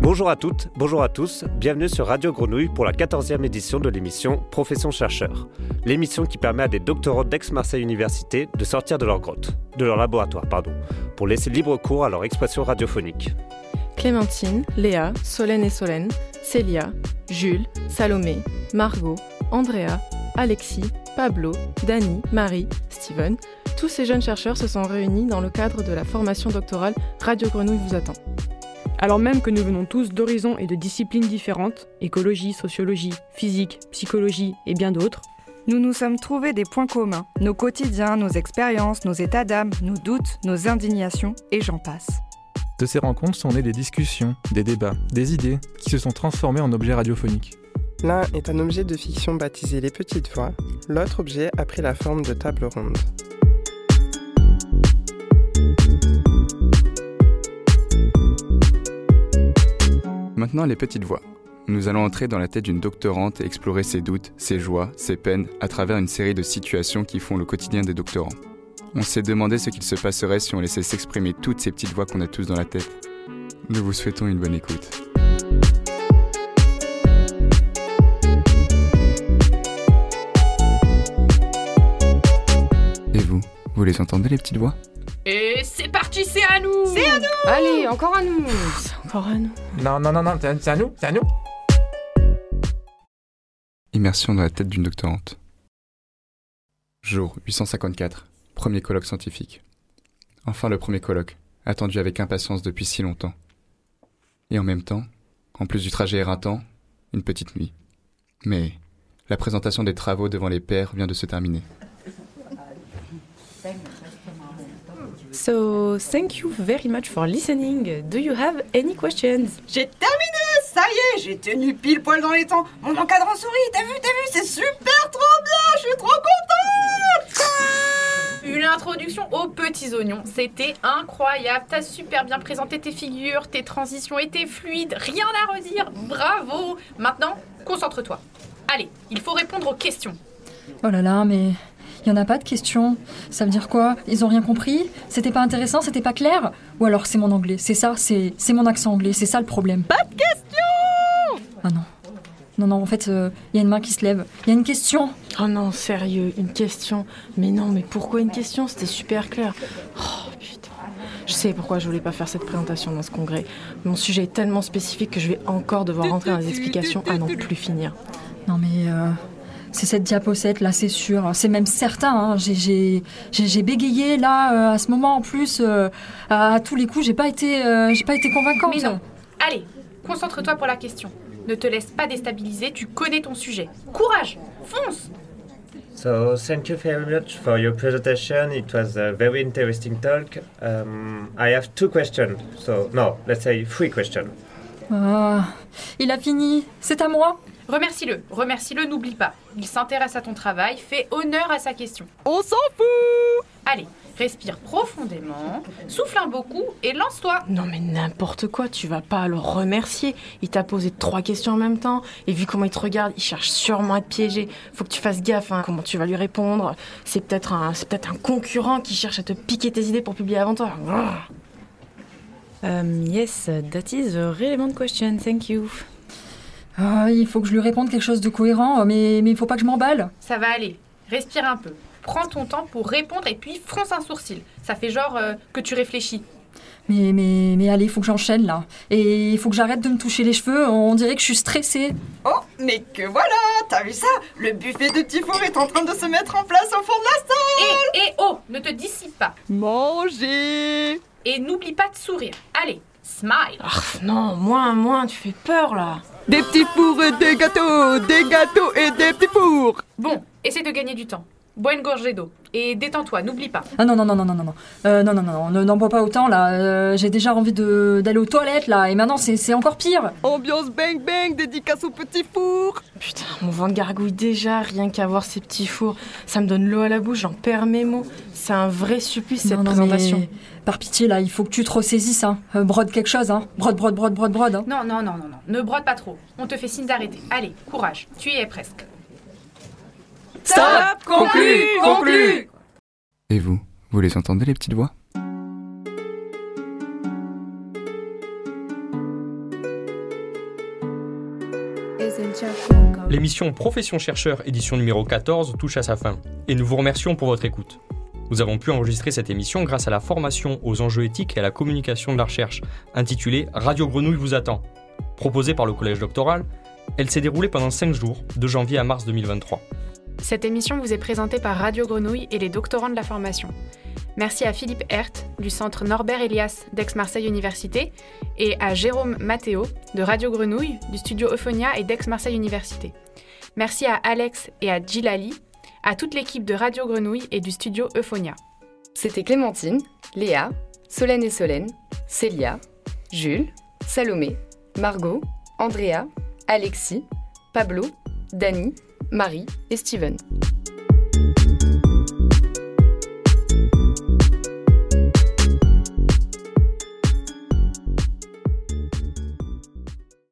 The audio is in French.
Bonjour à toutes, bonjour à tous, bienvenue sur Radio Grenouille pour la 14e édition de l'émission Profession chercheur. L'émission qui permet à des doctorants d'Aix-Marseille Université de sortir de leur grotte, de leur laboratoire, pardon, pour laisser libre cours à leur expression radiophonique. Clémentine, Léa, Solène et Solène, Célia, Jules, Salomé, Margot, Andrea, Alexis, Pablo, Dani, Marie, Steven, tous ces jeunes chercheurs se sont réunis dans le cadre de la formation doctorale Radio Grenouille vous attend. Alors même que nous venons tous d'horizons et de disciplines différentes, écologie, sociologie, physique, psychologie et bien d'autres, nous nous sommes trouvés des points communs, nos quotidiens, nos expériences, nos états d'âme, nos doutes, nos indignations, et j'en passe. De ces rencontres sont nées des discussions, des débats, des idées qui se sont transformées en objets radiophoniques. L'un est un objet de fiction baptisé Les Petites Voix, l'autre objet a pris la forme de table ronde. Maintenant, les petites voix. Nous allons entrer dans la tête d'une doctorante et explorer ses doutes, ses joies, ses peines à travers une série de situations qui font le quotidien des doctorants. On s'est demandé ce qu'il se passerait si on laissait s'exprimer toutes ces petites voix qu'on a tous dans la tête. Nous vous souhaitons une bonne écoute. Et vous, vous les entendez les petites voix? Et c'est parti, c'est à nous C'est à nous Allez, encore à nous C'est encore à nous. Non, non, non, non, c'est c'est à nous, c'est à nous. Immersion dans la tête d'une doctorante. Jour 854. Premier colloque scientifique. Enfin le premier colloque, attendu avec impatience depuis si longtemps. Et en même temps, en plus du trajet éreintant, une petite nuit. Mais la présentation des travaux devant les pairs vient de se terminer. So, thank you very much for listening. Do you have any questions? J'ai terminé Ça y est, j'ai tenu pile poil dans les temps. Mon encadrant sourit, t'as vu, t'as vu, c'est super trop bien, je suis trop contente Une introduction aux petits oignons, c'était incroyable. T'as super bien présenté tes figures, tes transitions étaient fluides, rien à redire. Bravo Maintenant, concentre-toi. Allez, il faut répondre aux questions. Oh là là, mais il y en a pas de questions. Ça veut dire quoi? Ils ont rien compris? C'était pas intéressant? C'était pas clair? Ou alors c'est mon anglais C'est ça C'est mon accent anglais C'est ça le problème. Pas de questions Ah non. Non, non, en fait, il y a une main qui se lève. Il y a une question. Oh non, sérieux, une question. Mais non, mais pourquoi une question? C'était super clair. Oh putain. Je sais pourquoi je voulais pas faire cette présentation dans ce congrès. Mon sujet est tellement spécifique que je vais encore devoir rentrer dans les explications à n'en plus finir. Non, mais euh, c'est cette diaposette là, c'est sûr. C'est même certain. hein. J'ai- J'ai j'ai- j'ai bégayé là, euh, à ce moment en plus. euh, à, à tous les coups, j'ai pas été, euh, j'ai pas été convaincante. Mais non. Allez, concentre-toi pour la question. Ne te laisse pas déstabiliser, tu connais ton sujet. Courage Fonce So, thank you very much for your presentation. It was a very interesting talk. Um, I have two questions. So, no, let's say three questions. Ah, il a fini. C'est à moi. Remercie-le, remercie-le, n'oublie pas. Il s'intéresse à ton travail, fais honneur à sa question. On s'en fout Allez, respire profondément, souffle un beau coup et lance-toi. Non mais n'importe quoi, tu vas pas le remercier. Il t'a posé trois questions en même temps, et vu comment il te regarde, il cherche sûrement à te piéger. Faut que tu fasses gaffe, hein, comment tu vas lui répondre? C'est peut-être un, c'est peut-être un concurrent qui cherche à te piquer tes idées pour publier avant toi. Um, yes, that is a relevant question, thank you. Ah, il faut que je lui réponde quelque chose de cohérent, mais mais il faut pas que je m'emballe. Ça va aller, respire un peu. Prends ton temps pour répondre et puis fronce un sourcil. Ça fait genre euh, que tu réfléchis. Mais mais mais allez, il faut que j'enchaîne là. Et il faut que j'arrête de me toucher les cheveux. On dirait que je suis stressée. Oh, mais que voilà T'as vu ça? Le buffet de petits fours est en train de se mettre en place au fond de la salle Et, et oh, ne te dissipe pas. Manger Et n'oublie pas de sourire. Allez, smile. Ah, non, moins, moins, tu fais peur là. Des petits fours et des gâteaux Des gâteaux et des petits fours Bon, essaie de gagner du temps. Bois une gorgée d'eau. Et détends-toi, n'oublie pas. Ah non non non non non non non Euh, non non non ne- n'en bois pas autant là. Euh, J'ai déjà envie de d'aller aux toilettes là. Et maintenant c'est c'est encore pire. Ambiance bang bang, dédicace aux petits fours Putain, mon ventre gargouille déjà, rien qu'à voir ces petits fours. Ça me donne l'eau à la bouche, j'en perds mes mots. C'est un vrai supplice cette Non, non, présentation. mais par pitié là, il faut que tu te ressaisisses hein. Euh, brode quelque chose hein. Brode brode brode brode brode. Hein. Non, non, non, non, non. Ne brode pas trop. On te fait signe d'arrêter. Allez, courage. Tu y es presque. Stop Conclu Conclu Et vous, vous les entendez les petites voix? L'émission Profession chercheur édition numéro 14 touche à sa fin et nous vous remercions pour votre écoute. Nous avons pu enregistrer cette émission grâce à la formation aux enjeux éthiques et à la communication de la recherche, intitulée Radio Grenouille vous attend. Proposée par le Collège doctoral, elle s'est déroulée pendant 5 jours, de janvier à mars 2023. Cette émission vous est présentée par Radio Grenouille et les doctorants de la formation. Merci à Philippe Hert du centre Norbert Elias d'Aix-Marseille Université et à Jérôme Matteo de Radio Grenouille du studio Euphonia et d'Aix-Marseille Université. Merci à Alex et à Gilali, à toute l'équipe de Radio Grenouille et du studio Euphonia. C'était Clémentine, Léa, Solène et Solène, Célia, Jules, Salomé, Margot, Andrea, Alexis, Pablo, Dani, Marie et Steven.